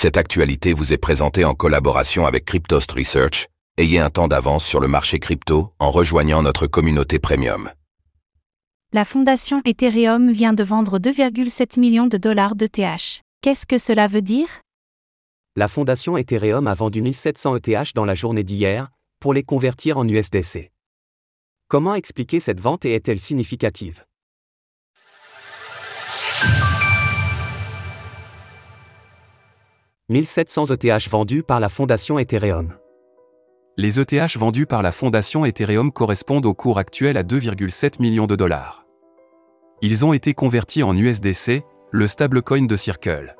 Cette actualité vous est présentée en collaboration avec Cryptost Research. Ayez un temps d'avance sur le marché crypto en rejoignant notre communauté premium. La fondation Ethereum vient de vendre 2,7 millions de dollars de TH. Qu'est-ce que cela veut dire? La fondation Ethereum a vendu 1700 ETH dans la journée d'hier, pour les convertir en USDC. Comment expliquer cette vente et est-elle significative? 1700 ETH vendus par la fondation Ethereum. Les ETH vendus par la fondation Ethereum correspondent au cours actuel à 2,7 millions de dollars. Ils ont été convertis en USDC, le stablecoin de Circle.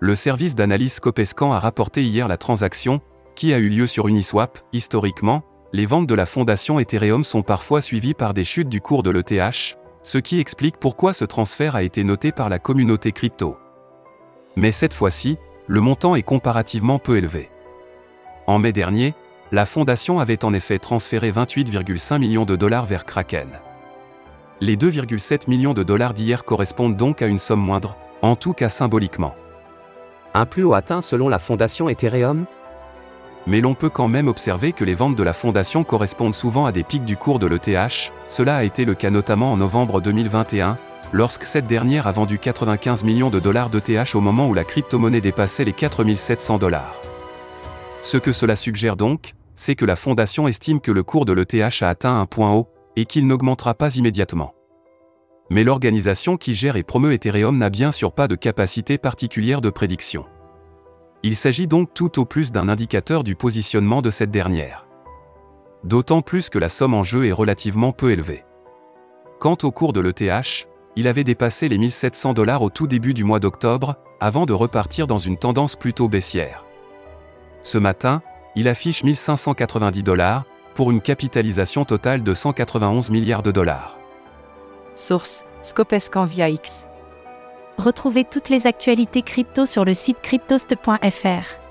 Le service d'analyse Scopescan a rapporté hier la transaction, qui a eu lieu sur Uniswap. Historiquement, les ventes de la fondation Ethereum sont parfois suivies par des chutes du cours de l'ETH, ce qui explique pourquoi ce transfert a été noté par la communauté crypto. Mais cette fois-ci, le montant est comparativement peu élevé. En mai dernier, la fondation avait en effet transféré 28,5 millions de dollars vers Kraken. Les 2,7 millions de dollars d'hier correspondent donc à une somme moindre, en tout cas symboliquement. Un plus haut atteint selon la fondation Ethereum? Mais l'on peut quand même observer que les ventes de la fondation correspondent souvent à des pics du cours de l'ETH, cela a été le cas notamment en novembre 2021, lorsque cette dernière a vendu 95 millions de dollars d'ETH au moment où la crypto-monnaie dépassait les 4700 dollars. Ce que cela suggère donc, c'est que la fondation estime que le cours de l'ETH a atteint un point haut, et qu'il n'augmentera pas immédiatement. Mais l'organisation qui gère et promeut Ethereum n'a bien sûr pas de capacité particulière de prédiction. Il s'agit donc tout au plus d'un indicateur du positionnement de cette dernière. D'autant plus que la somme en jeu est relativement peu élevée. Quant au cours de l'ETH, il avait dépassé les 1700 dollars au tout début du mois d'octobre, avant de repartir dans une tendance plutôt baissière. Ce matin, il affiche 1590 dollars, pour une capitalisation totale de 191 milliards de dollars. Source Scopescan via X. Retrouvez toutes les actualités crypto sur le site cryptost.fr.